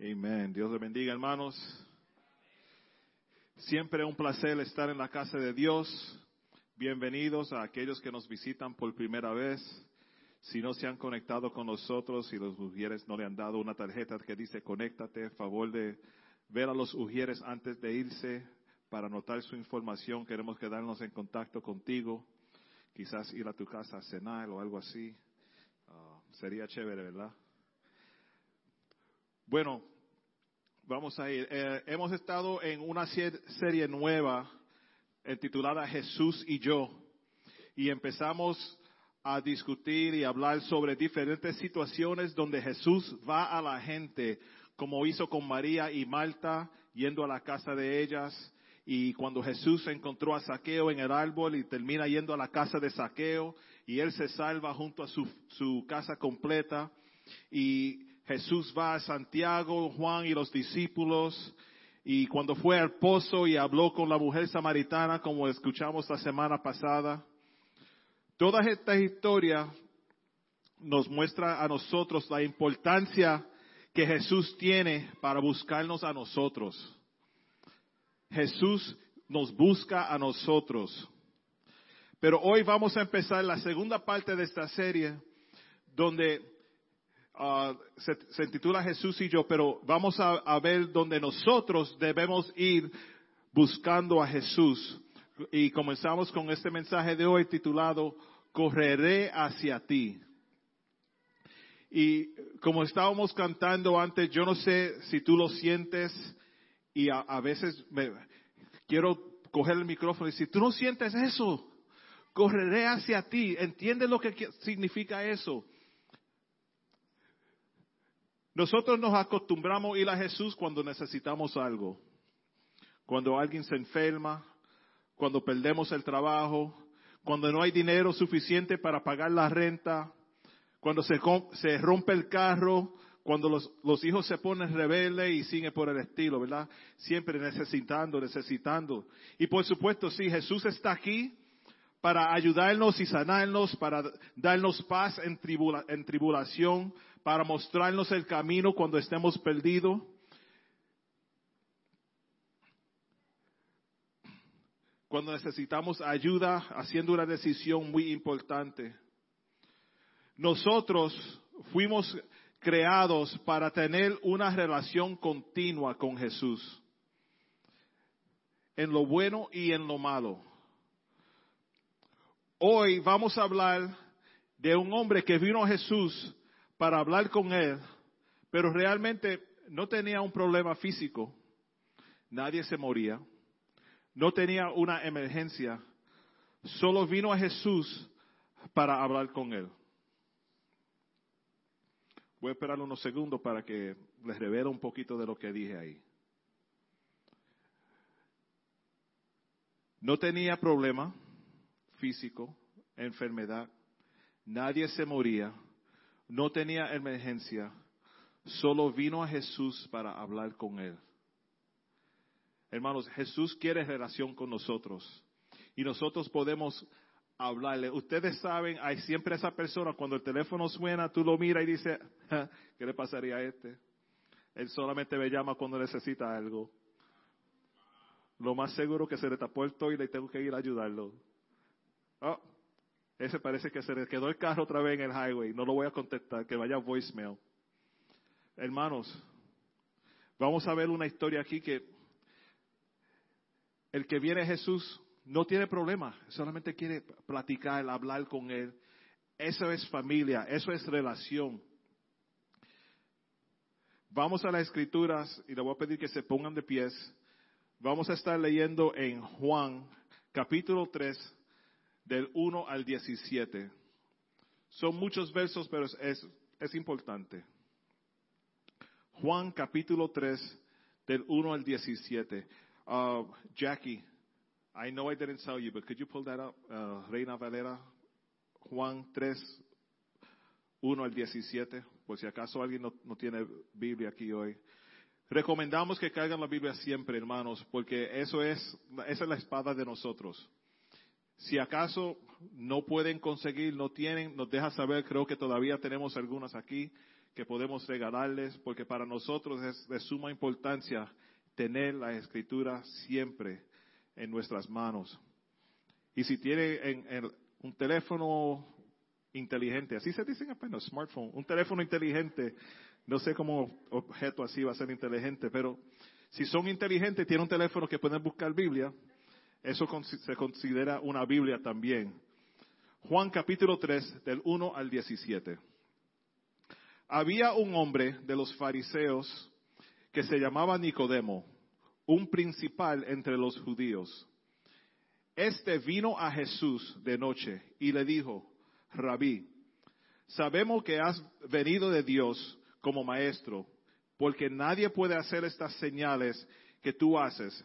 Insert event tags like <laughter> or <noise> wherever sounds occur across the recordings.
Amén. Dios le bendiga, hermanos. Siempre un placer estar en la casa de Dios. Bienvenidos a aquellos que nos visitan por primera vez. Si no se han conectado con nosotros y los ujieres no le han dado una tarjeta que dice conéctate, favor de ver a los ujieres antes de irse para anotar su información. Queremos quedarnos en contacto contigo. Quizás ir a tu casa a cenar o algo así. Ah, sería chévere, ¿verdad? Bueno, vamos a ir. Eh, hemos estado en una serie nueva titulada Jesús y yo. Y empezamos a discutir y hablar sobre diferentes situaciones donde Jesús va a la gente, como hizo con María y Marta, yendo a la casa de ellas. Y cuando Jesús encontró a Saqueo en el árbol y termina yendo a la casa de Saqueo, y él se salva junto a su, su casa completa. Y Jesús va a Santiago, Juan y los discípulos, y cuando fue al pozo y habló con la mujer samaritana, como escuchamos la semana pasada, toda esta historia nos muestra a nosotros la importancia que Jesús tiene para buscarnos a nosotros. Jesús nos busca a nosotros. Pero hoy vamos a empezar la segunda parte de esta serie, donde Ah, se, titula Jesús y yo, pero vamos a, ver donde nosotros debemos ir buscando a Jesús. Y comenzamos con este mensaje de hoy titulado Correré hacia ti. Y como estábamos cantando antes, yo no sé si tú lo sientes y a, veces me, quiero coger el micrófono y decir, tú no sientes eso, correré hacia ti. ¿Entiendes lo que significa eso? Nosotros nos acostumbramos a ir a Jesús cuando necesitamos algo. Cuando alguien se enferma, cuando perdemos el trabajo, cuando no hay dinero suficiente para pagar la renta, cuando se, rompe el carro, cuando los, hijos se ponen rebeldes y siguen por el estilo, ¿verdad? Siempre necesitando, necesitando. Y por supuesto, sí, Jesús está aquí para ayudarnos y sanarnos, para darnos paz en, en tribulación, para mostrarnos el camino cuando estemos perdidos. Cuando necesitamos ayuda haciendo una decisión muy importante. Nosotros fuimos creados para tener una relación continua con Jesús. En lo bueno y en lo malo. Hoy vamos a hablar de un hombre que vino a Jesús para hablar con él, pero realmente no tenía un problema físico, nadie se moría, no tenía una emergencia, solo vino a Jesús para hablar con él. Voy a esperar unos segundos para que les revele un poquito de lo que dije ahí. No tenía problema físico, enfermedad, nadie se moría, no tenía emergencia, solo vino a Jesús para hablar con él. Hermanos, Jesús quiere relación con nosotros y nosotros podemos hablarle. Ustedes saben, hay siempre esa persona, cuando el teléfono suena, tú lo miras y dices, <laughs> ¿qué le pasaría a este? Él solamente me llama cuando necesita algo. Lo más seguro que se le tapó el toile y tengo que ir a ayudarlo. Oh, ese parece que se le quedó el carro otra vez en el highway. No lo voy a contestar, que vaya voicemail. Hermanos, vamos a ver una historia aquí que el que viene Jesús no tiene problema, solamente quiere platicar, hablar con Él. Eso es familia, eso es relación. Vamos a las escrituras y le voy a pedir que se pongan de pies. Vamos a estar leyendo en Juan capítulo 3 del 1 al 17. Son muchos versos, pero es, es importante. Juan capítulo 3, del 1 al 17. Uh, Jackie, I know I didn't tell you, but could you pull that up? Uh, Reina Valera, Juan 3, 1 al 17, por si acaso alguien no, no tiene Biblia aquí hoy. Recomendamos que caigan la Biblia siempre, hermanos, porque eso es, esa es la espada de nosotros. Si acaso no pueden conseguir, no tienen, nos deja saber, creo que todavía tenemos algunas aquí que podemos regalarles, porque para nosotros es de suma importancia tener la escritura siempre en nuestras manos. Y si tiene en, un teléfono inteligente, así se dice en español, smartphone, un teléfono inteligente, no sé cómo objeto así va a ser inteligente, pero si son inteligentes, tienen un teléfono que pueden buscar Biblia, eso se considera una Biblia también. Juan capítulo 3, del 1 al 17. Había un hombre de los fariseos que se llamaba Nicodemo, un principal entre los judíos. Este vino a Jesús de noche y le dijo, Rabí, sabemos que has venido de Dios como maestro, porque nadie puede hacer estas señales que tú haces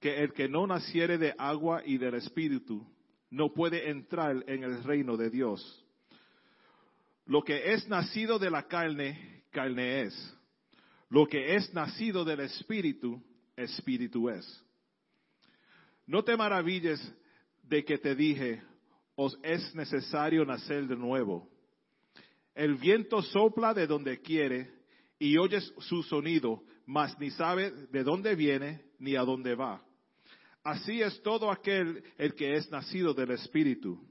que el que no naciere de agua y del Espíritu no puede entrar en el reino de Dios. Lo que es nacido de la carne, carne es. Lo que es nacido del Espíritu, Espíritu es. No te maravilles de que te dije, os es necesario nacer de nuevo. El viento sopla de donde quiere y oyes su sonido, mas ni sabe de dónde viene ni a dónde va. Así es todo aquel el que es nacido del Espíritu.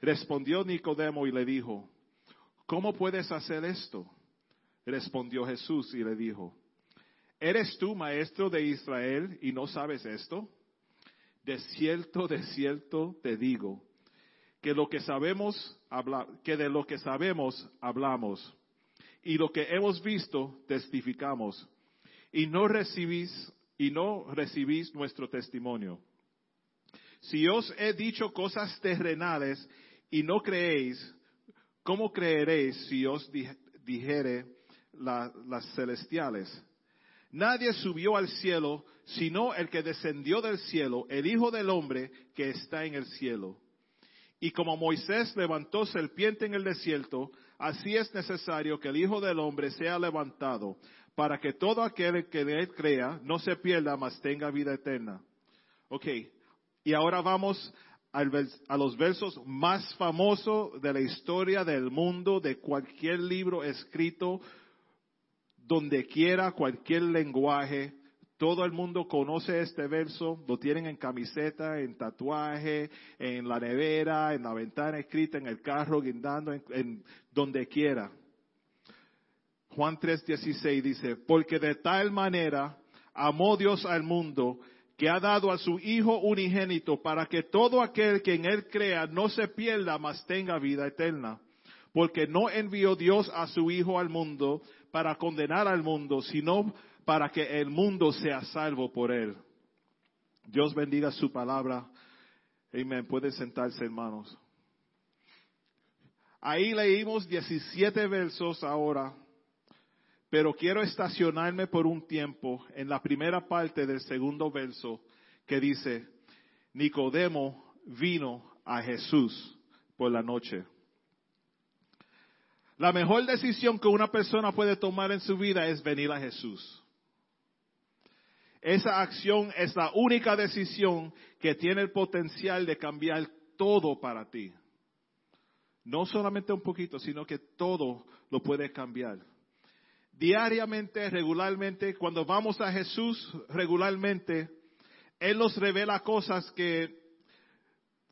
Respondió Nicodemo y le dijo, ¿cómo puedes hacer esto? Respondió Jesús y le dijo, ¿eres tú maestro de Israel y no sabes esto? De cierto, de cierto te digo, que lo que sabemos, que de lo que sabemos hablamos, y lo que hemos visto testificamos, y no recibís, y no recibís nuestro testimonio. Si os he dicho cosas terrenales y no creéis, ¿cómo creeréis si os dijere las celestiales? Nadie subió al cielo sino el que descendió del cielo, el Hijo del Hombre que está en el cielo. Y como Moisés levantó serpiente en el desierto, así es necesario que el Hijo del Hombre sea levantado, para que todo aquel que de él crea no se pierda, mas tenga vida eterna. Ok, y ahora vamos a los versos más famosos de la historia del mundo, de cualquier libro escrito, donde quiera, cualquier lenguaje. Todo el mundo conoce este verso, lo tienen en camiseta, en tatuaje, en la nevera, en la ventana escrita, en el carro, guindando, en, donde quiera. Juan 3:16 dice, porque de tal manera amó Dios al mundo que ha dado a su Hijo unigénito para que todo aquel que en Él crea no se pierda, mas tenga vida eterna. Porque no envió Dios a su Hijo al mundo para condenar al mundo, sino para que el mundo sea salvo por Él. Dios bendiga su palabra. Amén. Pueden sentarse, hermanos. Ahí leímos 17 versos ahora pero quiero estacionarme por un tiempo en la primera parte del segundo verso que dice, Nicodemo vino a Jesús por la noche. La mejor decisión que una persona puede tomar en su vida es venir a Jesús. Esa acción es la única decisión que tiene el potencial de cambiar todo para ti. No solamente un poquito, sino que todo lo puede cambiar diariamente, regularmente, cuando vamos a Jesús regularmente, Él nos revela cosas que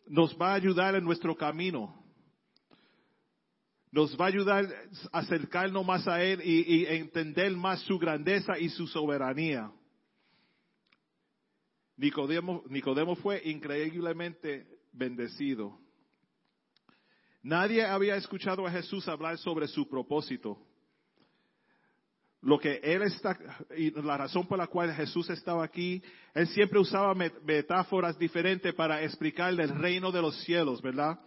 nos va a ayudar en nuestro camino. Nos va a ayudar a acercarnos más a Él y, entender más su grandeza y su soberanía. Nicodemo, Nicodemo fue increíblemente bendecido. Nadie había escuchado a Jesús hablar sobre su propósito lo que él está, y la razón por la cual Jesús estaba aquí, él siempre usaba metáforas diferentes para explicar el reino de los cielos, ¿verdad?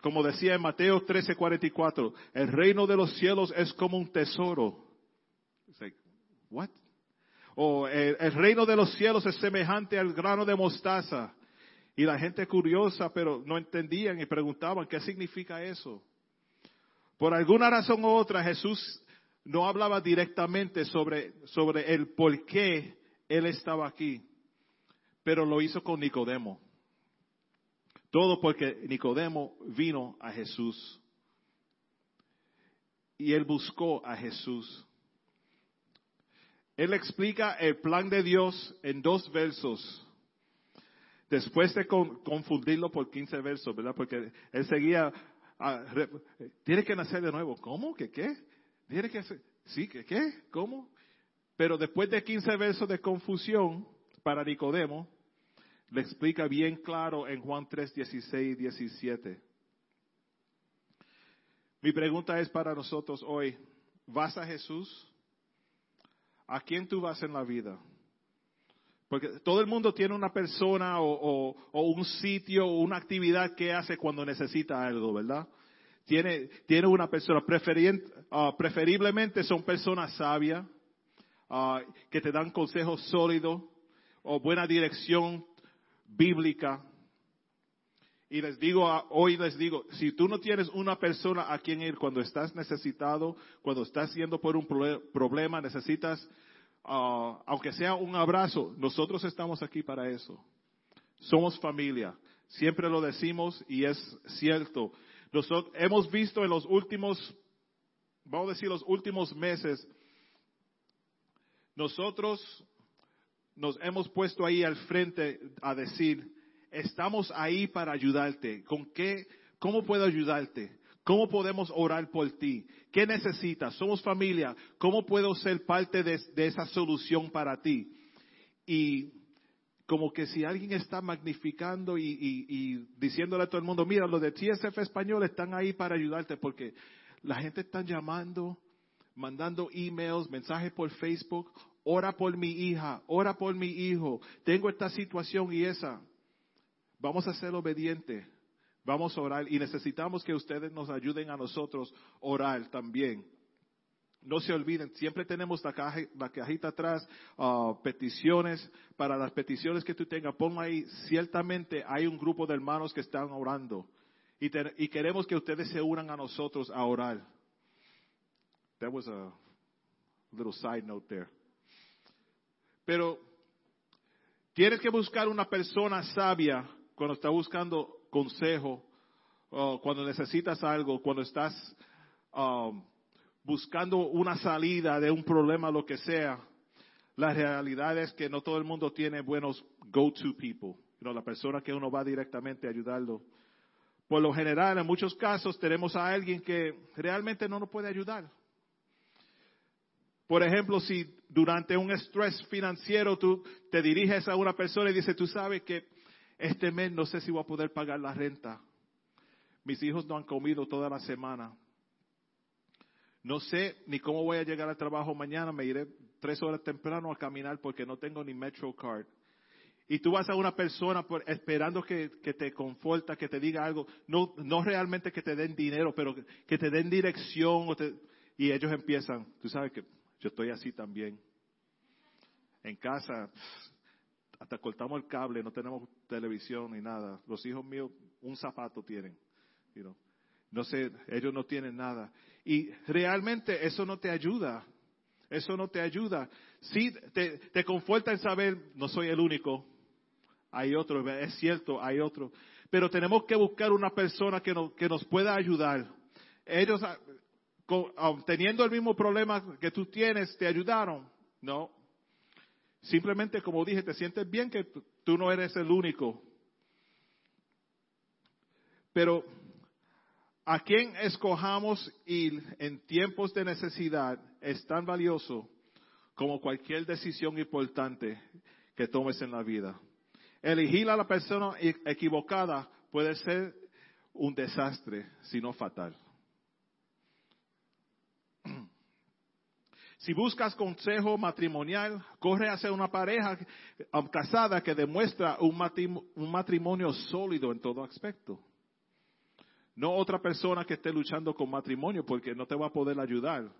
Como decía en Mateo 13:44, el reino de los cielos es como un tesoro. What? O el, el reino de los cielos es semejante al grano de mostaza. Y la gente curiosa, pero no entendían y preguntaban, ¿qué significa eso? Por alguna razón u otra, Jesús no hablaba directamente sobre, sobre el por qué Él estaba aquí, pero lo hizo con Nicodemo. Todo porque Nicodemo vino a Jesús. Y él buscó a Jesús. Él explica el plan de Dios en dos versos. Después de confundirlo por 15 versos, ¿verdad? Porque él seguía, ah, tiene que nacer de nuevo. ¿Cómo? ¿Qué qué? Tiene que sí, ¿qué qué? ¿Cómo? Pero después de 15 versos de confusión para Nicodemo, le explica bien claro en Juan 3, 16 y 17. Mi pregunta es para nosotros hoy, ¿vas a Jesús? ¿A quién tú vas en la vida? Porque todo el mundo tiene una persona o, un sitio o una actividad que hace cuando necesita algo, ¿verdad? Tiene, tiene una persona, uh, preferiblemente son personas sabias, uh, que te dan consejos sólidos o buena dirección bíblica. Y les digo, hoy les digo, si tú no tienes una persona a quien ir cuando estás necesitado, cuando estás yendo por un problema, necesitas, ah, aunque sea un abrazo, nosotros estamos aquí para eso. Somos familia. Siempre lo decimos y es cierto. Nosotros hemos visto en los últimos, vamos a decir los últimos meses, nosotros nos hemos puesto ahí al frente a decir, estamos ahí para ayudarte. ¿Con qué? ¿Cómo puedo ayudarte? ¿Cómo podemos orar por ti? ¿Qué necesitas? Somos familia. ¿Cómo puedo ser parte de, esa solución para ti? Y como que si alguien está magnificando y, diciéndole a todo el mundo, mira, los de TSF Español están ahí para ayudarte porque la gente está llamando, mandando emails, mensajes por Facebook, ora por mi hija, ora por mi hijo, tengo esta situación y esa. Vamos a ser obedientes, vamos a orar y necesitamos que ustedes nos ayuden a nosotros orar también. No se olviden, siempre tenemos la, cajita atrás, uh, peticiones, para las peticiones que tú tengas, ponlo ahí, ciertamente hay un grupo de hermanos que están orando y, queremos que ustedes se unan a nosotros a orar. That was a little side note there. Pero tienes que buscar una persona sabia cuando estás buscando consejo, cuando necesitas algo, cuando estás um, buscando una salida de un problema, lo que sea. La realidad es que no todo el mundo tiene buenos go-to people, la persona que uno va directamente a ayudarlo. Por lo general, en muchos casos, tenemos a alguien que realmente no nos puede ayudar. Por ejemplo, si durante un estrés financiero tú te diriges a una persona y dices, tú sabes que este mes no sé si voy a poder pagar la renta. Mis hijos no han comido toda la semana. No sé ni cómo voy a llegar al trabajo mañana. Me iré tres horas temprano a caminar porque no tengo ni MetroCard. Y tú vas a una persona esperando que, te conforta, que te diga algo. No, no realmente que te den dinero, pero que, te den dirección. y ellos empiezan, tú sabes que yo estoy así también. En casa, hasta cortamos el cable, no tenemos televisión ni nada. Los hijos míos un zapato tienen. No sé, ellos no tienen nada. Y realmente eso no te ayuda. Eso no te ayuda. Sí, te, te conforta en saber, no soy el único. Hay otro, es cierto, hay otro. Pero tenemos que buscar una persona que nos, que nos pueda ayudar. Ellos teniendo el mismo problema que tú tienes, te ayudaron. No. Simplemente, como dije, te sientes bien que tú no eres el único. Pero a quien escojamos ir en tiempos de necesidad es tan valioso como cualquier decisión importante que tomes en la vida. Elegir a la persona equivocada puede ser un desastre, si no fatal. Si buscas consejo matrimonial, corre hacia una pareja um, casada que demuestra un matrimonio, sólido en todo aspecto. No otra persona que esté luchando con matrimonio porque no te va a poder ayudar.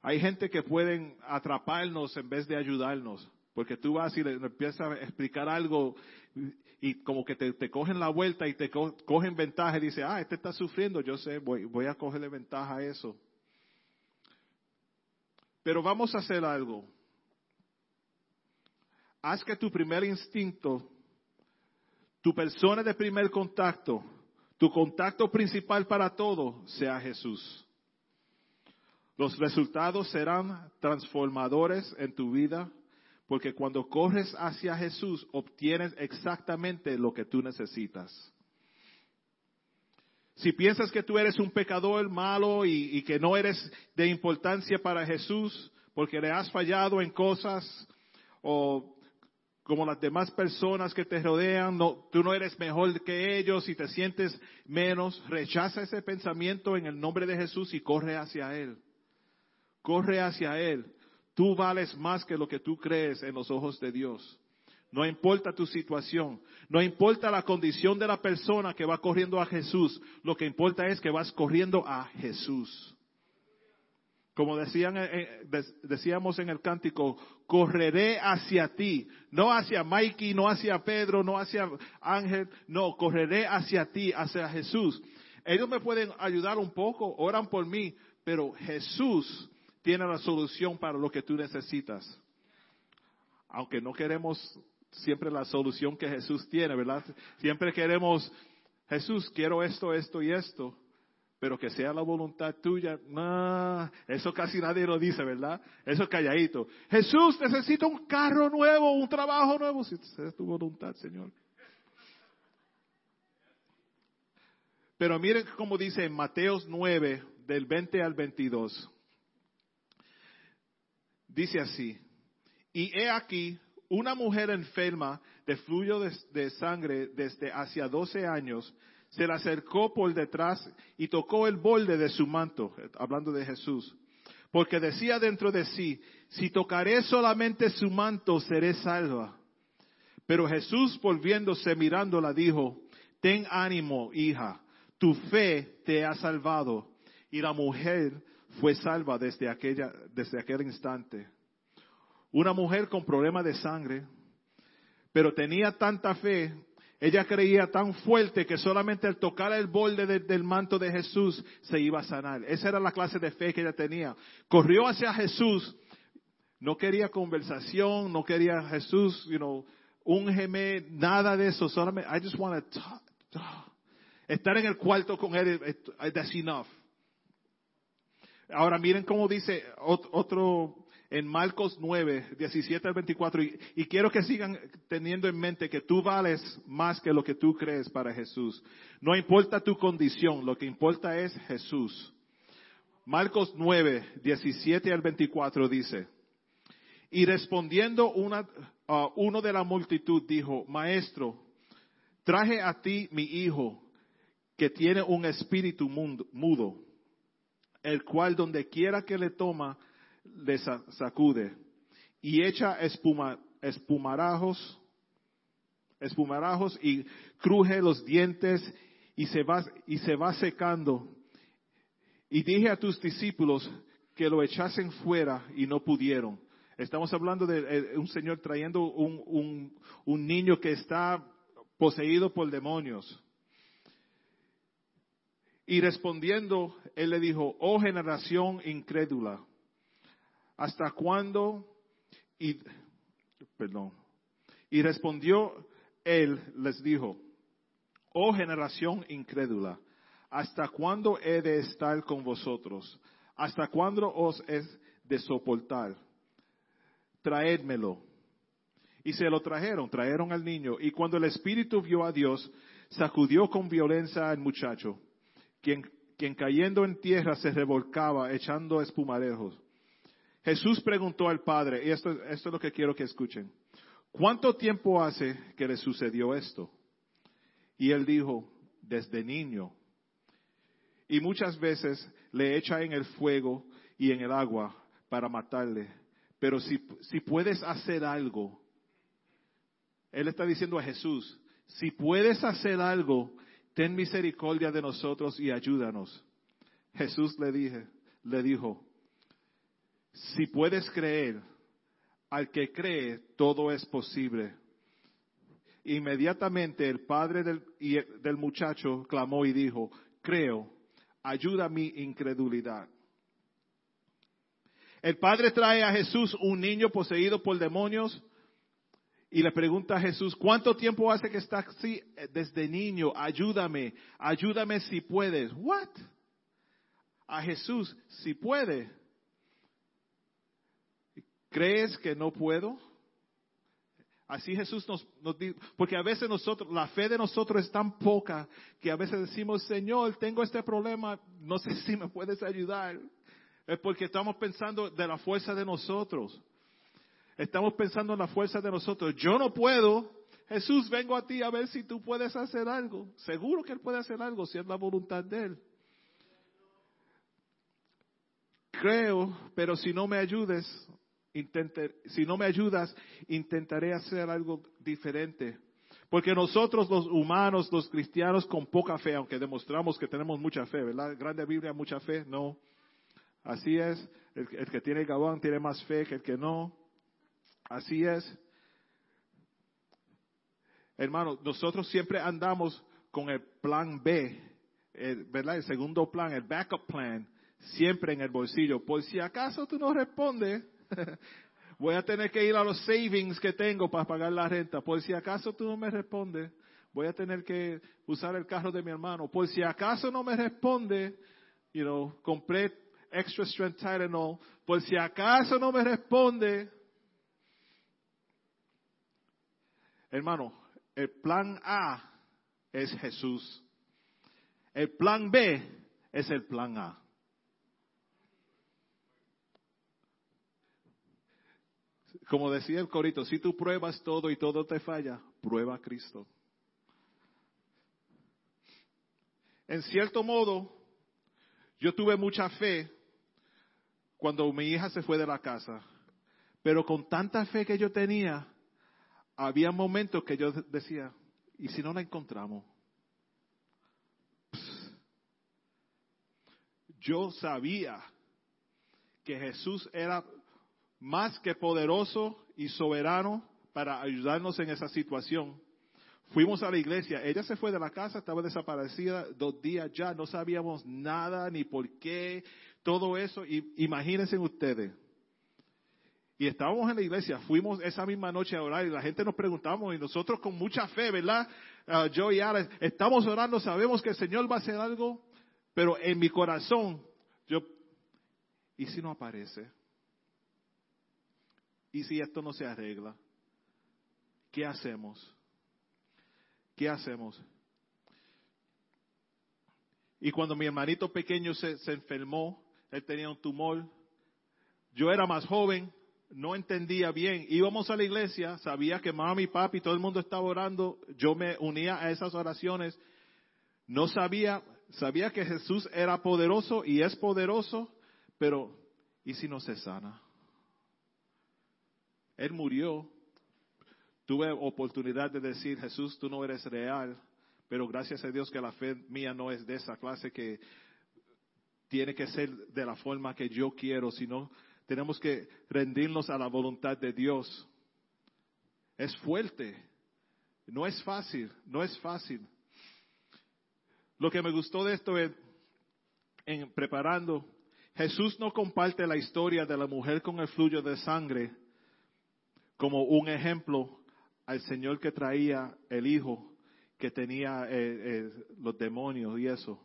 Hay gente que pueden atraparnos en vez de ayudarnos, porque tú vas y le, empiezas a explicar algo y, como que te, cogen la vuelta y te cogen ventaja y dice, ah, este está sufriendo, yo sé, voy, voy a cogerle ventaja a eso. Pero vamos a hacer algo. Haz que tu primer instinto, tu persona de primer contacto, tu contacto principal para todo sea Jesús. Los resultados serán transformadores en tu vida porque cuando corres hacia Jesús obtienes exactamente lo que tú necesitas. Si piensas que tú eres un pecador malo y, que no eres de importancia para Jesús porque le has fallado en cosas o como las demás personas que te rodean, tú no eres mejor que ellos y te sientes menos, rechaza ese pensamiento en el nombre de Jesús y corre hacia Él corre hacia Él. Tú vales más que lo que tú crees en los ojos de Dios. No importa tu situación, no importa la condición de la persona que va corriendo a Jesús, lo que importa es que vas corriendo a Jesús. Como decían, eh, eh, decíamos en el cántico, correré hacia ti, no hacia Mikey, no hacia Pedro, no hacia Ángel, no, correré hacia ti, hacia Jesús. Ellos me pueden ayudar un poco, oran por mí, pero Jesús tiene la solución para lo que tú necesitas. Aunque no queremos siempre la solución que Jesús tiene, ¿verdad? Siempre queremos, Jesús, quiero esto, esto y esto, pero que sea la voluntad tuya. No, eso casi nadie lo dice, ¿verdad? Eso es calladito. Jesús, necesito un carro nuevo, un trabajo nuevo, si es tu voluntad, Señor. Pero miren cómo dice en Mateos 9, del 20 al 22. Dice así, y he aquí, una mujer enferma de fluyo de, sangre desde hacia 12 años, se le acercó por detrás y tocó el borde de su manto, hablando de Jesús, porque decía dentro de sí, si tocaré solamente su manto, seré salva. Pero Jesús volviéndose mirándola dijo, ten ánimo, hija, tu fe te ha salvado. Y la mujer fue salva desde, aquella, desde aquel instante. Una mujer con problemas de sangre, pero tenía tanta fe, ella creía tan fuerte que solamente al tocar el borde del manto de Jesús se iba a sanar. Esa era la clase de fe que ella tenía. Corrió hacia Jesús, no quería conversación, no quería Jesús, you know, ungeme, nada de eso, solamente, I just want to talk. Estar en el cuarto con él, that's enough. Ahora miren cómo dice otro en Marcos 9, 17 al 24. Y, quiero que sigan teniendo en mente que tú vales más que lo que tú crees para Jesús. No importa tu condición, lo que importa es Jesús. Marcos 9, 17 al 24 dice, y respondiendo una, uno de la multitud dijo, Maestro, traje a ti mi hijo que tiene un espíritu mudo el cual donde quiera que le toma, le sacude y echa espuma, espumarajos, espumarajos y cruje los dientes y se va, y se va secando. Y dije a tus discípulos que lo echasen fuera y no pudieron. Estamos hablando de eh, un señor trayendo un, un, niño que está poseído por demonios. Y respondiendo, él le dijo, oh generación incrédula, ¿hasta cuándo? Y, perdón. Y respondió él, les dijo, oh generación incrédula, ¿hasta cuándo he de estar con vosotros? ¿Hasta cuándo os es de soportar? Traédmelo. Y se lo trajeron, trajeron al niño. Y cuando el espíritu vio a Dios, sacudió con violencia al muchacho quien, cayendo en tierra se revolcaba echando espumarejos. Jesús preguntó al Padre, y esto, es lo que quiero que escuchen, ¿cuánto tiempo hace que le sucedió esto? Y él dijo, desde niño. Y muchas veces le echa en el fuego y en el agua para matarle. Pero si, si puedes hacer algo, él está diciendo a Jesús, si puedes hacer algo, ten misericordia de nosotros y ayúdanos. Jesús le dije, le dijo, si puedes creer, al que cree, todo es posible. Inmediatamente el padre del, del muchacho clamó y dijo, creo, ayuda mi incredulidad. El padre trae a Jesús un niño poseído por demonios y le pregunta a Jesús, ¿cuánto tiempo hace que está así? Desde niño, ayúdame, ayúdame si puedes. ¿What? A Jesús, si puede. ¿Crees que no puedo? Así Jesús nos, nos dice, porque a veces nosotros, la fe de nosotros es tan poca que a veces decimos, Señor, tengo este problema, no sé <laughs> si me puedes ayudar. Es porque estamos pensando de la fuerza de nosotros. Estamos pensando en la fuerza de nosotros. Yo no puedo. Jesús, vengo a ti a ver si tú puedes hacer algo. Seguro que Él puede hacer algo si es la voluntad de Él. Creo, pero si no me ayudes, si no me ayudas, intentaré hacer algo diferente. Porque nosotros los humanos, los cristianos con poca fe, aunque demostramos que tenemos mucha fe, ¿verdad? Grande Biblia, mucha fe, no. Así es, el, que tiene gabán tiene más fe que el que no. Así es. Hermano, nosotros siempre andamos con el plan B, ¿verdad? El segundo plan, el backup plan, siempre en el bolsillo. Por si acaso tú no respondes, <laughs> voy a tener que ir a los savings que tengo para pagar la renta. Por si acaso tú no me respondes, voy a tener que usar el carro de mi hermano. Por si acaso no me responde, you know, compré extra strength Tylenol, por si acaso no me responde. Hermano, el plan A es Jesús. El plan B es el plan A. Como decía el corito, si tú pruebas todo y todo te falla, prueba a Cristo. En cierto modo, yo tuve mucha fe cuando mi hija se fue de la casa. Pero con tanta fe que yo tenía, había momentos que yo decía, ¿y si no la encontramos? Yo sabía que Jesús era más que poderoso y soberano para ayudarnos en esa situación. Fuimos a la iglesia, ella se fue de la casa, estaba desaparecida dos días ya, no sabíamos nada ni por qué, todo eso, y, imagínense ustedes. Y estábamos en la iglesia, fuimos esa misma noche a orar y la gente nos preguntamos y nosotros con mucha fe, ¿verdad? Uh, yo y Alex, estamos orando, sabemos que el Señor va a hacer algo, pero en mi corazón, yo, ¿y si no aparece? ¿Y si esto no se arregla? ¿Qué hacemos? ¿Qué hacemos? Y cuando mi hermanito pequeño se, se enfermó, él tenía un tumor. Yo era más joven, no entendía bien. Íbamos a la iglesia, sabía que mami, papi, todo el mundo estaba orando. Yo me unía a esas oraciones. No sabía, sabía que Jesús era poderoso y es poderoso, pero ¿y si no se sana? Él murió. Tuve oportunidad de decir, Jesús, tú no eres real, pero gracias a Dios que la fe mía no es de esa clase que tiene que ser de la forma que yo quiero, sino tenemos que rendirnos a la voluntad de Dios. Es fuerte, no es fácil, no es fácil. Lo que me gustó de esto es, en preparando, Jesús no comparte la historia de la mujer con el flujo de sangre como un ejemplo al Señor que traía el hijo que tenía eh, eh, los demonios y eso,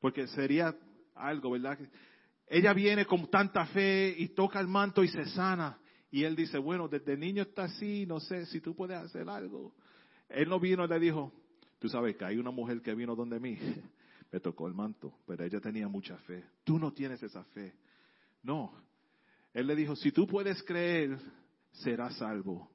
porque sería algo, ¿verdad? Ella viene con tanta fe y toca el manto y se sana. Y él dice, bueno, desde niño está así, no sé si tú puedes hacer algo. Él no vino y le dijo, tú sabes que hay una mujer que vino donde mí, <laughs> me tocó el manto, pero ella tenía mucha fe. Tú no tienes esa fe. No. Él le dijo, si tú puedes creer, serás salvo.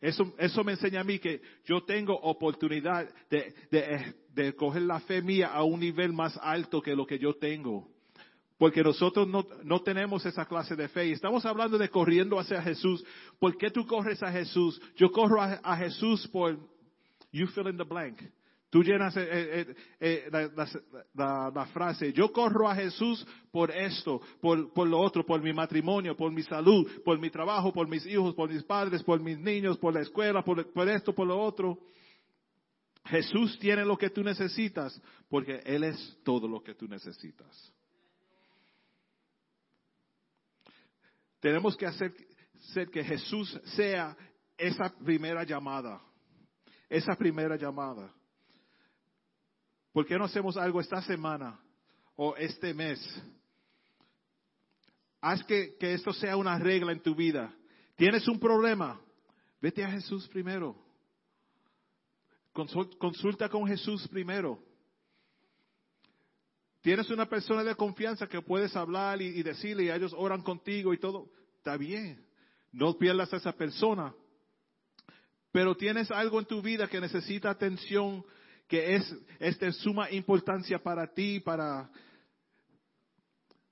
Eso, eso me enseña a mí que yo tengo oportunidad de, de, de coger la fe mía a un nivel más alto que lo que yo tengo. Porque nosotros no, no, tenemos esa clase de fe. Y estamos hablando de corriendo hacia Jesús. ¿Por qué tú corres a Jesús? Yo corro a, a, Jesús por, you fill in the blank. Tú llenas eh, eh, eh, la, frase, yo corro a Jesús por esto, por, lo otro, por mi matrimonio, por mi salud, por mi trabajo, por mis hijos, por mis padres, por mis niños, por la escuela, por, esto, por lo otro. Jesús tiene lo que tú necesitas porque Él es todo lo que tú necesitas. Tenemos que hacer que Jesús sea esa primera llamada, esa primera llamada. ¿Por qué no hacemos algo esta semana o este mes? Haz que, esto sea una regla en tu vida. ¿Tienes un problema? Vete a Jesús primero. Consulta con Jesús primero. Tienes una persona de confianza que puedes hablar y, y, decirle y ellos oran contigo y todo. Está bien. No pierdas a esa persona. Pero tienes algo en tu vida que necesita atención que es, de suma importancia para ti, para...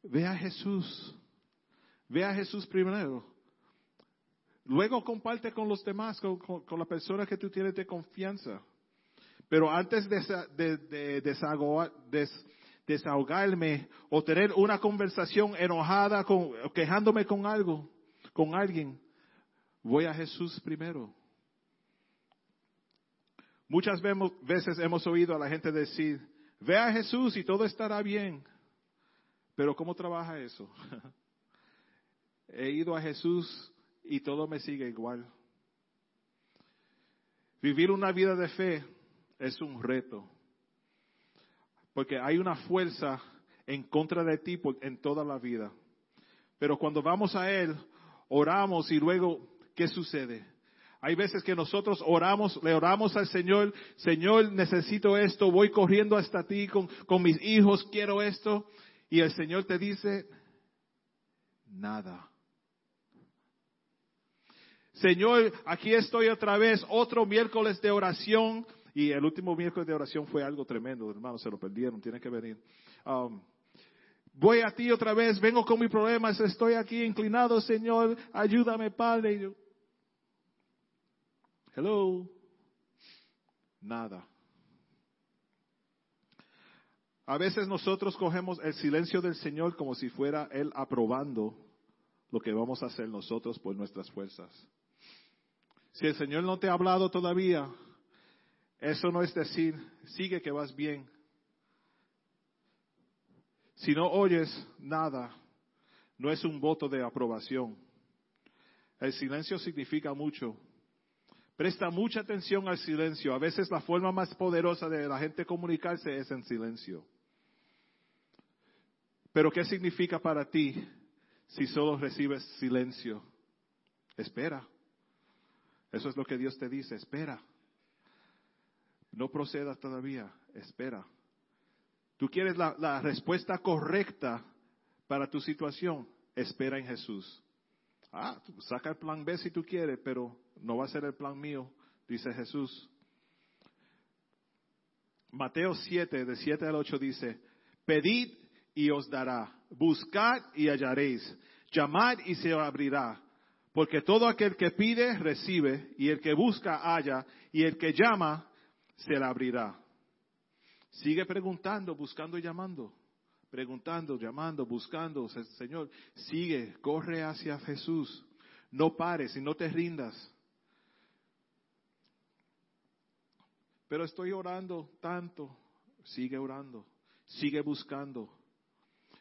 Ve a Jesús. Ve a Jesús primero. Luego comparte con los demás, con, la persona que tú tienes de confianza. Pero antes de, de, desahogarme o tener una conversación enojada, con, quejándome con algo, con alguien, voy a Jesús primero. Muchas veces hemos oído a la gente decir, ve a Jesús y todo estará bien. Pero ¿cómo trabaja eso? <laughs> He ido a Jesús y todo me sigue igual. Vivir una vida de fe es un reto. Porque hay una fuerza en contra de ti en toda la vida. Pero cuando vamos a Él, oramos y luego, ¿qué sucede? Hay veces que nosotros oramos, le oramos al Señor, Señor, necesito esto, voy corriendo hasta ti con, con mis hijos, quiero esto. Y el Señor te dice, nada. Señor, aquí estoy otra vez, otro miércoles de oración. Y el último miércoles de oración fue algo tremendo, hermanos, se lo perdieron, tienen que venir. Um, voy a ti otra vez, vengo con mis problemas, estoy aquí inclinado, Señor, ayúdame, Padre. Hello. Nada. A veces nosotros cogemos el silencio del Señor como si fuera Él aprobando lo que vamos a hacer nosotros por nuestras fuerzas. Si el Señor no te ha hablado todavía, eso no es decir, sigue que vas bien. Si no oyes nada, no es un voto de aprobación. El silencio significa mucho. Presta mucha atención al silencio. A veces la forma más poderosa de la gente comunicarse es en silencio. Pero ¿qué significa para ti si solo recibes silencio? Espera. Eso es lo que Dios te dice, espera. No procedas todavía, espera. Tú quieres la, la respuesta correcta para tu situación, espera en Jesús. Ah, saca el plan B si tú quieres, pero no va a ser el plan mío, dice Jesús. Mateo 7, de 7 al 8 dice, pedid y os dará, buscad y hallaréis, llamad y se abrirá, porque todo aquel que pide recibe, y el que busca halla, y el que llama se le abrirá. Sigue preguntando, buscando y llamando preguntando, llamando, buscando, Señor, sigue, corre hacia Jesús. No pares y no te rindas. Pero estoy orando tanto. Sigue orando, sigue buscando.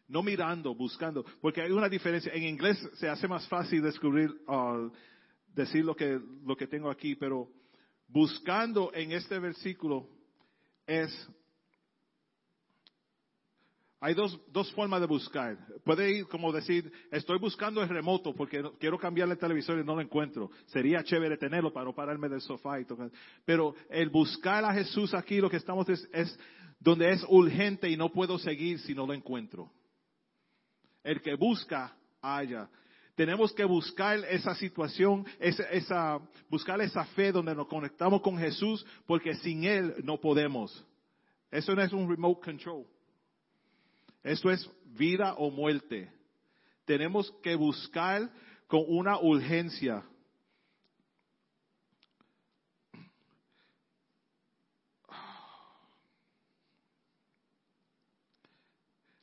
No mirando, buscando, porque hay una diferencia. En inglés se hace más fácil descubrir, uh, decir lo que, lo que tengo aquí, pero buscando en este versículo es hay dos, dos formas de buscar. Puede ir como decir, estoy buscando el remoto porque quiero cambiarle el televisor y no lo encuentro. Sería chévere tenerlo para no pararme del sofá y tocar. Pero el buscar a Jesús aquí lo que estamos es, es donde es urgente y no puedo seguir si no lo encuentro. El que busca, haya. Tenemos que buscar esa situación, esa, esa, buscar esa fe donde nos conectamos con Jesús porque sin Él no podemos. Eso no es un remote control. Esto es vida o muerte. Tenemos que buscar con una urgencia.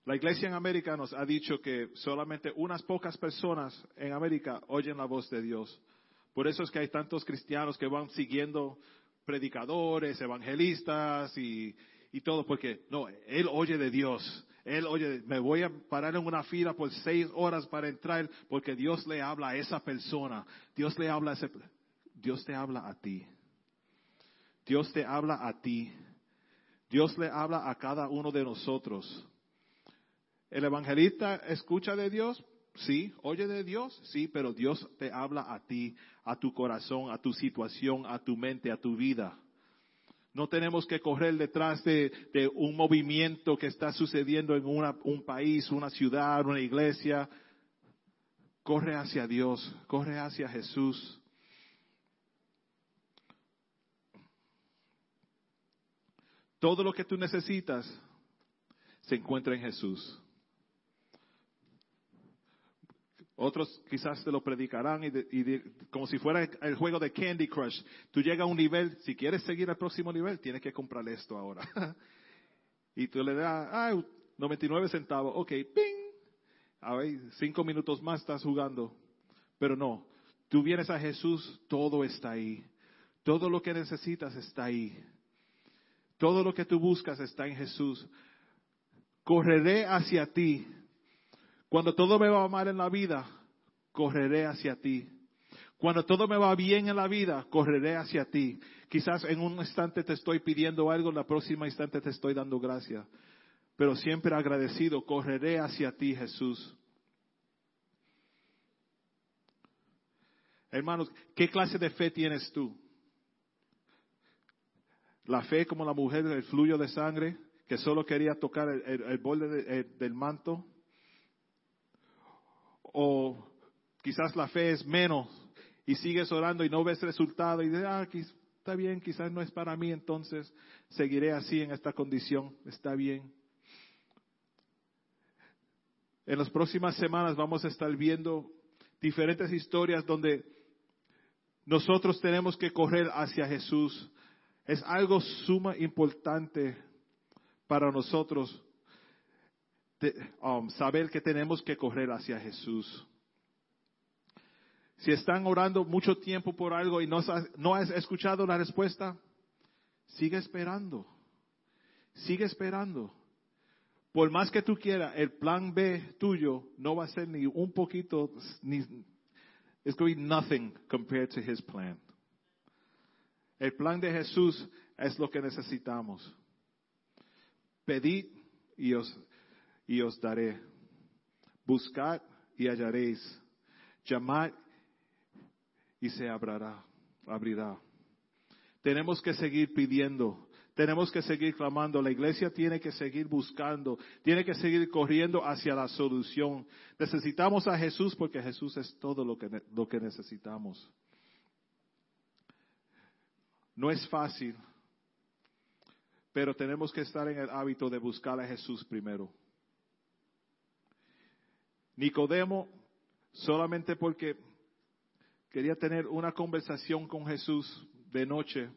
La iglesia en América nos ha dicho que solamente unas pocas personas en América oyen la voz de Dios. Por eso es que hay tantos cristianos que van siguiendo predicadores, evangelistas y, y todo, porque no, él oye de Dios. Él oye, me voy a parar en una fila por seis horas para entrar porque Dios le habla a esa persona. Dios le habla a ese, Dios te habla a ti. Dios te habla a ti. Dios le habla a cada uno de nosotros. ¿El evangelista escucha de Dios? Sí. ¿Oye de Dios? Sí, pero Dios te habla a ti, a tu corazón, a tu situación, a tu mente, a tu vida. No tenemos que correr detrás de, un movimiento que está sucediendo en un país, una ciudad, una iglesia. Corre hacia Dios, corre hacia Jesús. Todo lo que tú necesitas se encuentra en Jesús. Otros quizás te lo predicarán y, como si fuera el juego de Candy Crush. Tú llegas a un nivel, si quieres seguir al próximo nivel, tienes que comprar esto ahora. <laughs> y tú le das, ah, 99 centavos, ok, ping. A ver, cinco minutos más estás jugando. Pero no, tú vienes a Jesús, todo está ahí. Todo lo que necesitas está ahí. Todo lo que tú buscas está en Jesús. Correré hacia ti. Cuando todo me va mal en la vida, correré hacia ti. Cuando todo me va bien en la vida, correré hacia ti. Quizás en un instante te estoy pidiendo algo, en la próxima instante te estoy dando gracias. Pero siempre agradecido, correré hacia ti, Jesús. Hermanos, ¿qué clase de fe tienes tú? La fe como la mujer del fluyo de sangre, que solo quería tocar el, borde del manto. O quizás la fe es menos y sigues orando y no ves resultado y dices, ah, está bien, quizás no es para mí, entonces seguiré así en esta condición, está bien. En las próximas semanas vamos a estar viendo diferentes historias donde nosotros tenemos que correr hacia Jesús es algo suma importante para nosotros um, saber que tenemos que correr hacia Jesús. Si están orando mucho tiempo por algo y no, no has escuchado la respuesta, sigue esperando. Sigue esperando. Por más que tú quieras, el plan B tuyo no va a ser ni un poquito, ni, it's going to be nothing compared to his plan. El plan de Jesús es lo que necesitamos. Pedid y os, y os daré. Buscad y hallaréis. Llamad y se abrirá, abrirá. Tenemos que seguir pidiendo. Tenemos que seguir clamando. La iglesia tiene que seguir buscando. Tiene que seguir corriendo hacia la solución. Necesitamos a Jesús porque Jesús es todo lo que, lo que necesitamos. No es fácil, pero tenemos que estar en el hábito de buscar a Jesús primero. Nicodemo, solamente porque quería tener una conversación con Jesús de noche,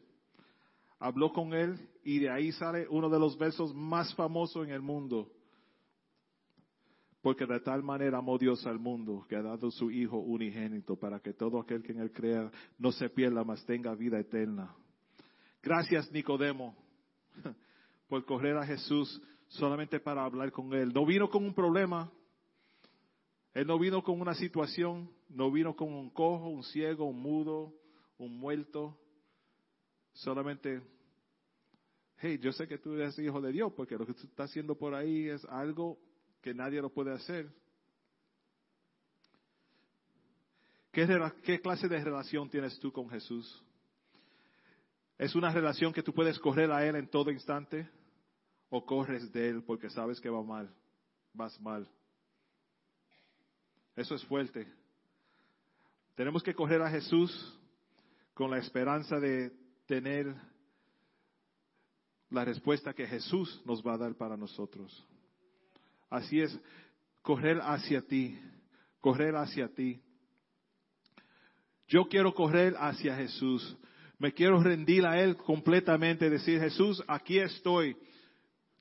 habló con él y de ahí sale uno de los versos más famosos en el mundo. Porque de tal manera amó Dios al mundo que ha dado su Hijo unigénito para que todo aquel que en él crea no se pierda, mas tenga vida eterna. Gracias, Nicodemo, <laughs> por correr a Jesús solamente para hablar con Él. No vino con un problema. Él no vino con una situación. No vino con un cojo, un ciego, un mudo, un muerto. Solamente, hey, yo sé que tú eres hijo de Dios porque lo que tú estás haciendo por ahí es algo que nadie lo puede hacer. ¿Qué, ¿Qué, clase de relación tienes tú con Jesús? ¿Es una relación que tú puedes correr a Él en todo instante? ¿O corres de Él porque sabes que va mal? Vas mal. Eso es fuerte. Tenemos que correr a Jesús con la esperanza de tener la respuesta que Jesús nos va a dar para nosotros. Así es, correr hacia ti, correr hacia ti. Yo quiero correr hacia Jesús. Me quiero rendir a Él completamente, decir, Jesús, aquí estoy.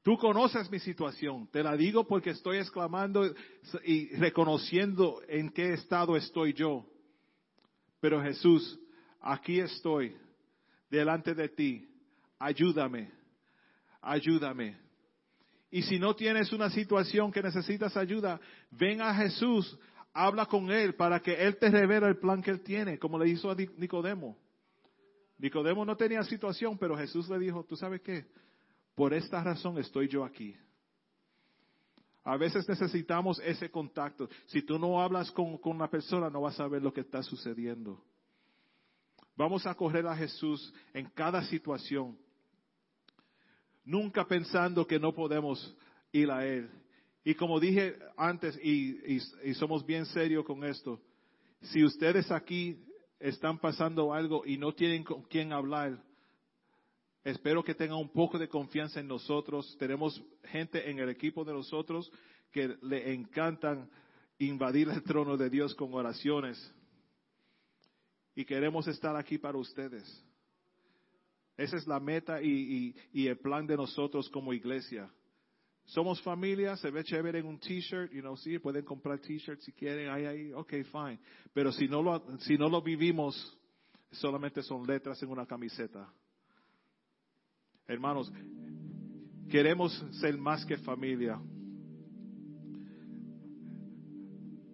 Tú conoces mi situación. Te la digo porque estoy exclamando y reconociendo en qué estado estoy yo. Pero Jesús, aquí estoy, delante de ti. Ayúdame, ayúdame. Y si no tienes una situación que necesitas ayuda, ven a Jesús, habla con Él para que Él te revele el plan que Él tiene, como le hizo a Nicodemo. Nicodemo no tenía situación, pero Jesús le dijo, ¿tú sabes qué? Por esta razón estoy yo aquí. A veces necesitamos ese contacto. Si tú no hablas con, con una persona, no vas a ver lo que está sucediendo. Vamos a correr a Jesús en cada situación. Nunca pensando que no podemos ir a Él. Y como dije antes, y, y somos bien serios con esto, si ustedes aquí están pasando algo y no tienen con quién hablar, espero que tengan un poco de confianza en nosotros. Tenemos gente en el equipo de nosotros que le encantan invadir el trono de Dios con oraciones. Y queremos estar aquí para ustedes. Esa es la meta y, el plan de nosotros como iglesia. Somos familia, se ve chévere en un t-shirt, you know, sí, pueden comprar t-shirts si quieren, ahí, ahí, ok, fine. Pero si no lo, si no lo vivimos, solamente son letras en una camiseta. Hermanos, queremos ser más que familia.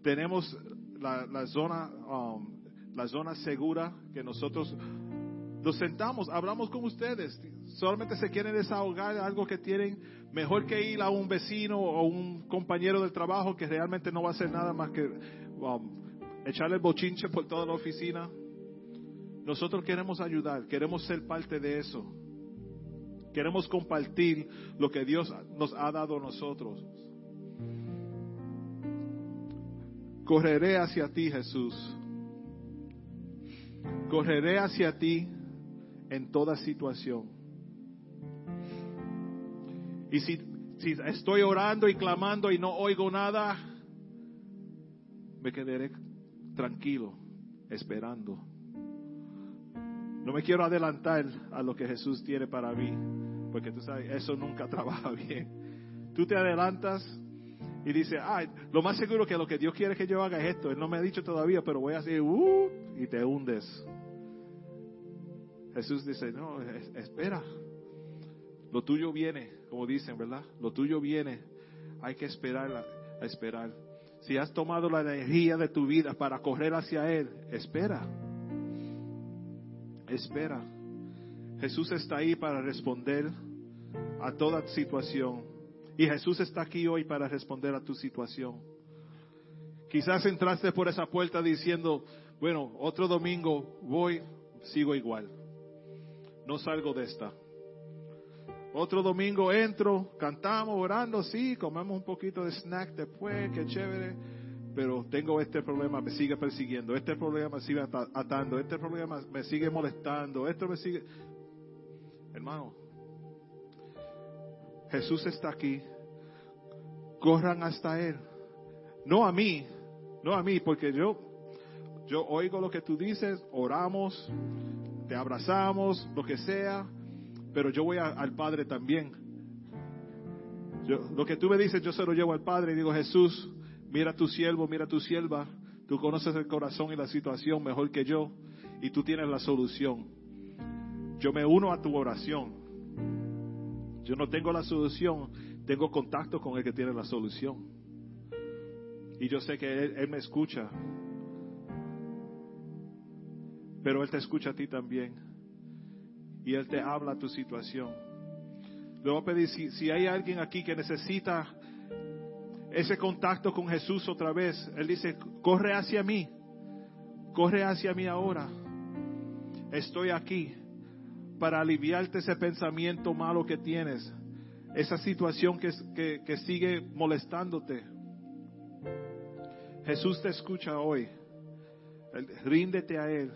Tenemos la, zona, um, la zona segura que nosotros nos sentamos, hablamos con ustedes. Solamente se quieren desahogar algo que tienen, mejor que ir a un vecino o un compañero del trabajo que realmente no va a hacer nada más que um, echarle el bochinche por toda la oficina. Nosotros queremos ayudar, queremos ser parte de eso. Queremos compartir lo que Dios nos ha dado a nosotros. Correré hacia ti, Jesús. Correré hacia ti en toda situación. Y si, si estoy orando y clamando y no oigo nada, me quedaré tranquilo, esperando. No me quiero adelantar a lo que Jesús tiene para mí, porque tú sabes, eso nunca <laughs> trabaja bien. Tú te adelantas y dices, ay, lo más seguro que lo que Dios quiere que yo haga es esto. Él no me ha dicho todavía, pero voy a hacer, uh, y te hundes. Jesús dice, no, espera, lo tuyo viene, como dicen, ¿verdad? Lo tuyo viene, hay que esperar, a esperar. Si has tomado la energía de tu vida para correr hacia Él, espera, espera. Jesús está ahí para responder a toda situación. Y Jesús está aquí hoy para responder a tu situación. Quizás entraste por esa puerta diciendo, bueno, otro domingo voy, sigo igual no salgo de esta. Otro domingo entro, cantamos, orando, sí, comemos un poquito de snack después, qué chévere, pero tengo este problema, me sigue persiguiendo, este problema me sigue atando, este problema me sigue molestando, esto me sigue... Hermano, Jesús está aquí, corran hasta Él, no a mí, no a mí, porque yo, yo oigo lo que tú dices, oramos, te abrazamos, lo que sea, pero yo voy al Padre también. Yo, lo que tú me dices, yo se lo llevo al Padre y digo, Jesús, mira tu siervo, mira tu sierva, tú conoces el corazón y la situación mejor que yo y tú tienes la solución. Yo me uno a tu oración. Yo no tengo la solución, tengo contacto con el que tiene la solución. Y yo sé que él me escucha pero Él te escucha a ti también. Y Él te habla a tu situación. Le voy a pedir, si hay alguien aquí que necesita ese contacto con Jesús otra vez, Él dice, corre hacia mí, corre hacia mí ahora. Estoy aquí para aliviarte ese pensamiento malo que tienes, esa situación que, que, sigue molestándote. Jesús te escucha hoy. Ríndete a Él.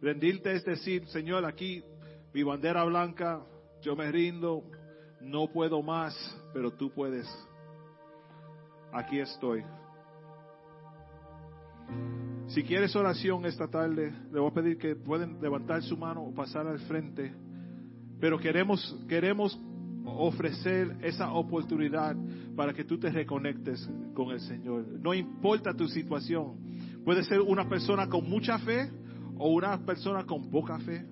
Rendirte es decir, Señor, aquí mi bandera blanca, yo me rindo, no puedo más, pero tú puedes. Aquí estoy. Si quieres oración esta tarde, le voy a pedir que pueden levantar su mano o pasar al frente. Pero queremos, queremos ofrecer esa oportunidad para que tú te reconectes con el Señor. No importa tu situación. Puede ser una persona con mucha fe o una persona con poca fe.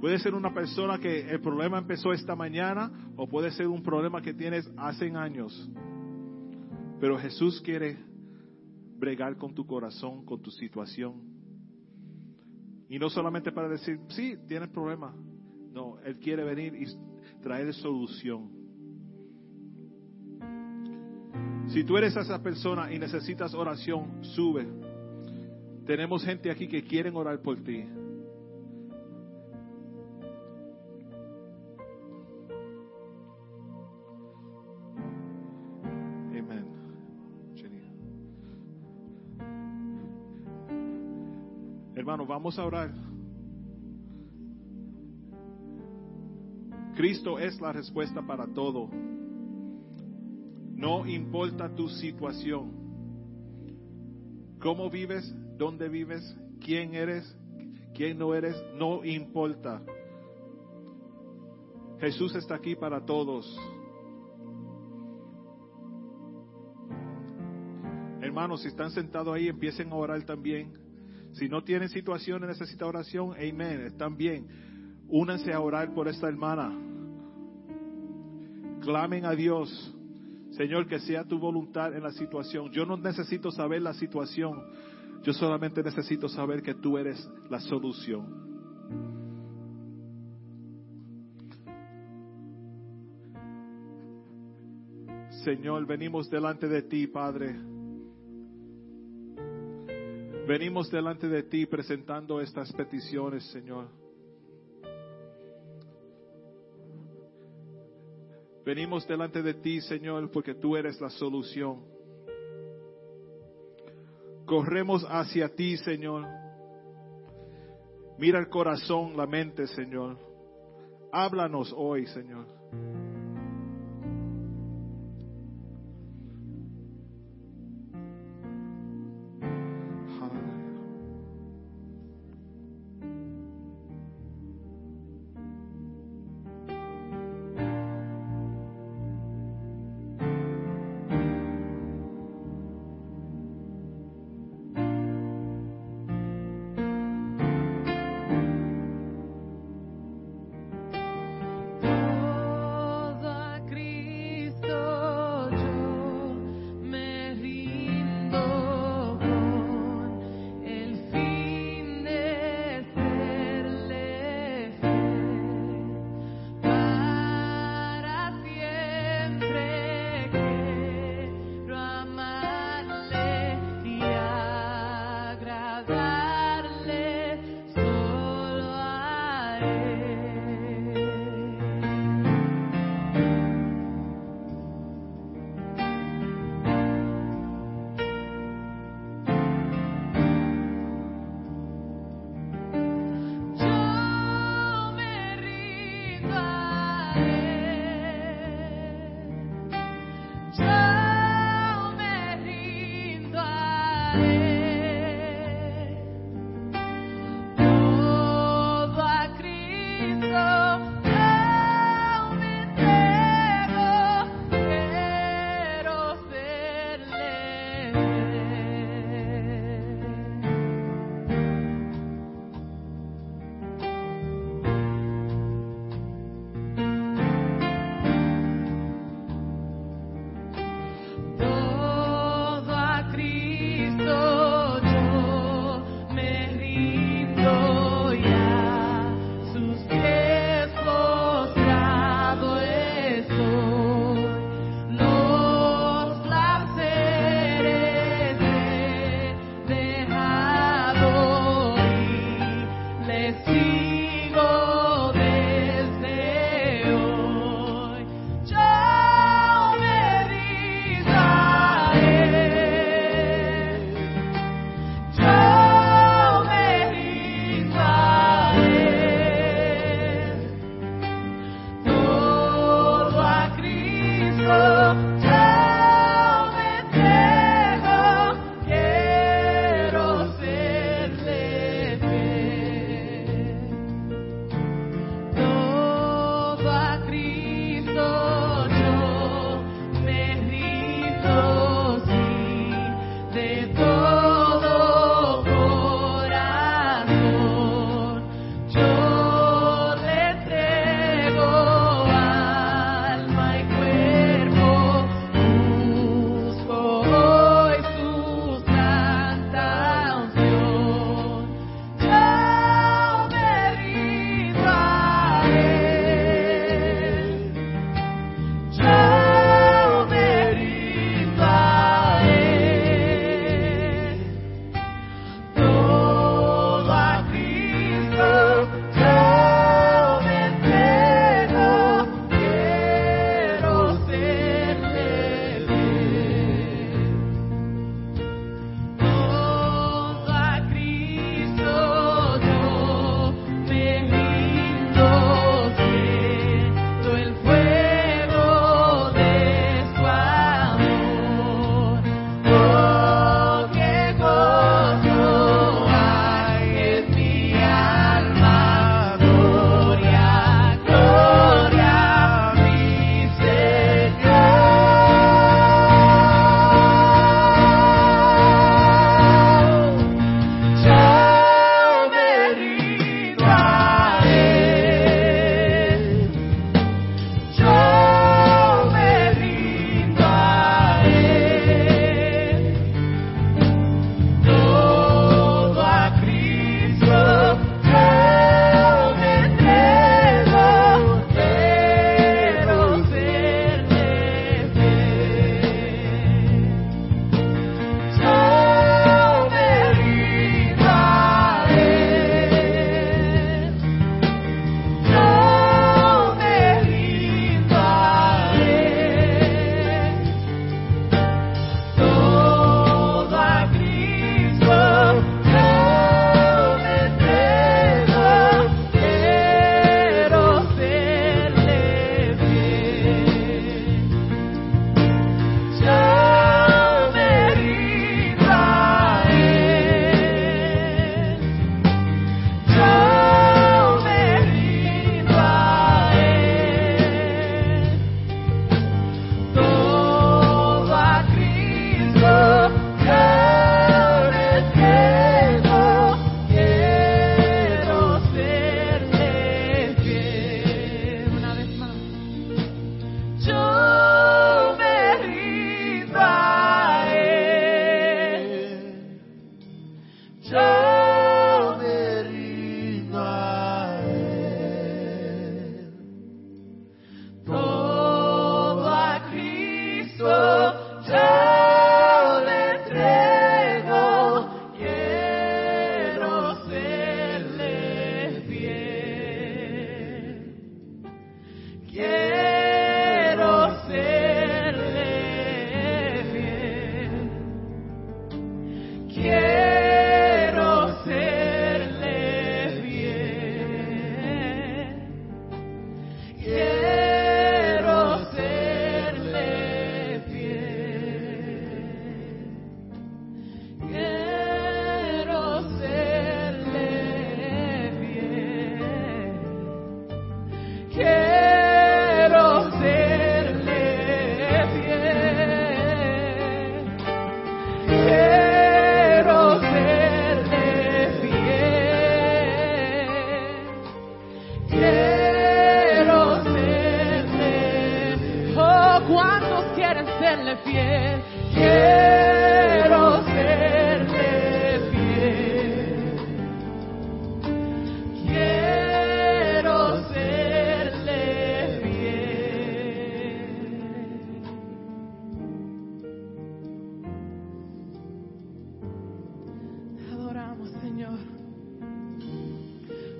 Puede ser una persona que el problema empezó esta mañana o puede ser un problema que tienes hace años. Pero Jesús quiere bregar con tu corazón, con tu situación. Y no solamente para decir, sí, tienes problema. No, Él quiere venir y traer solución. Si tú eres esa persona y necesitas oración, sube. Tenemos gente aquí que quieren orar por ti. Vamos a orar. Cristo es la respuesta para todo. No importa tu situación. ¿Cómo vives? ¿Dónde vives? ¿Quién eres? ¿Quién no eres? No importa. Jesús está aquí para todos. Hermanos, si están sentados ahí, empiecen a orar también. Si no tienen situaciones, necesitan oración, amén, están bien. Únanse a orar por esta hermana. Clamen a Dios. Señor, que sea tu voluntad en la situación. Yo no necesito saber la situación. Yo solamente necesito saber que tú eres la solución. Señor, venimos delante de ti, Padre. Venimos delante de ti presentando estas peticiones, Señor. Venimos delante de ti, Señor, porque tú eres la solución. Corremos hacia ti, Señor. Mira el corazón, la mente, Señor. Háblanos hoy, Señor.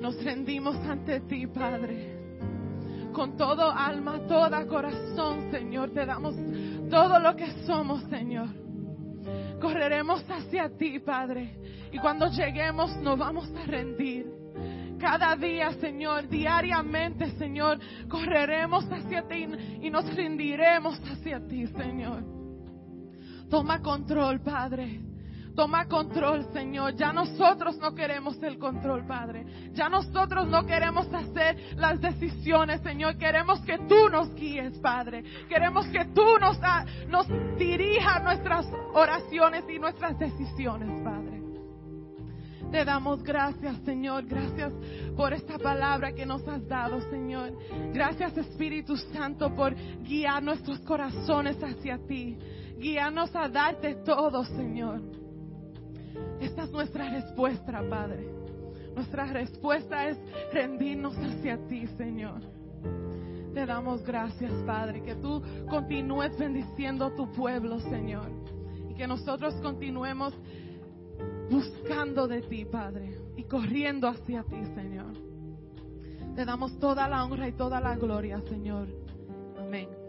Nos rendimos ante ti, Padre. Con todo alma, todo corazón, Señor, te damos todo lo que somos, Señor. Correremos hacia ti, Padre. Y cuando lleguemos nos vamos a rendir. Cada día, Señor, diariamente, Señor, correremos hacia ti y nos rendiremos hacia ti, Señor. Toma control, Padre. Toma control, Señor. Ya nosotros no queremos el control, Padre. Ya nosotros no queremos hacer las decisiones, Señor. Queremos que tú nos guíes, Padre. Queremos que tú nos, nos dirijas nuestras oraciones y nuestras decisiones, Padre. Te damos gracias, Señor. Gracias por esta palabra que nos has dado, Señor. Gracias, Espíritu Santo, por guiar nuestros corazones hacia ti. Guíanos a darte todo, Señor. Esta es nuestra respuesta, Padre. Nuestra respuesta es rendirnos hacia ti, Señor. Te damos gracias, Padre, que tú continúes bendiciendo tu pueblo, Señor. Y que nosotros continuemos buscando de ti, Padre, y corriendo hacia ti, Señor. Te damos toda la honra y toda la gloria, Señor. Amén.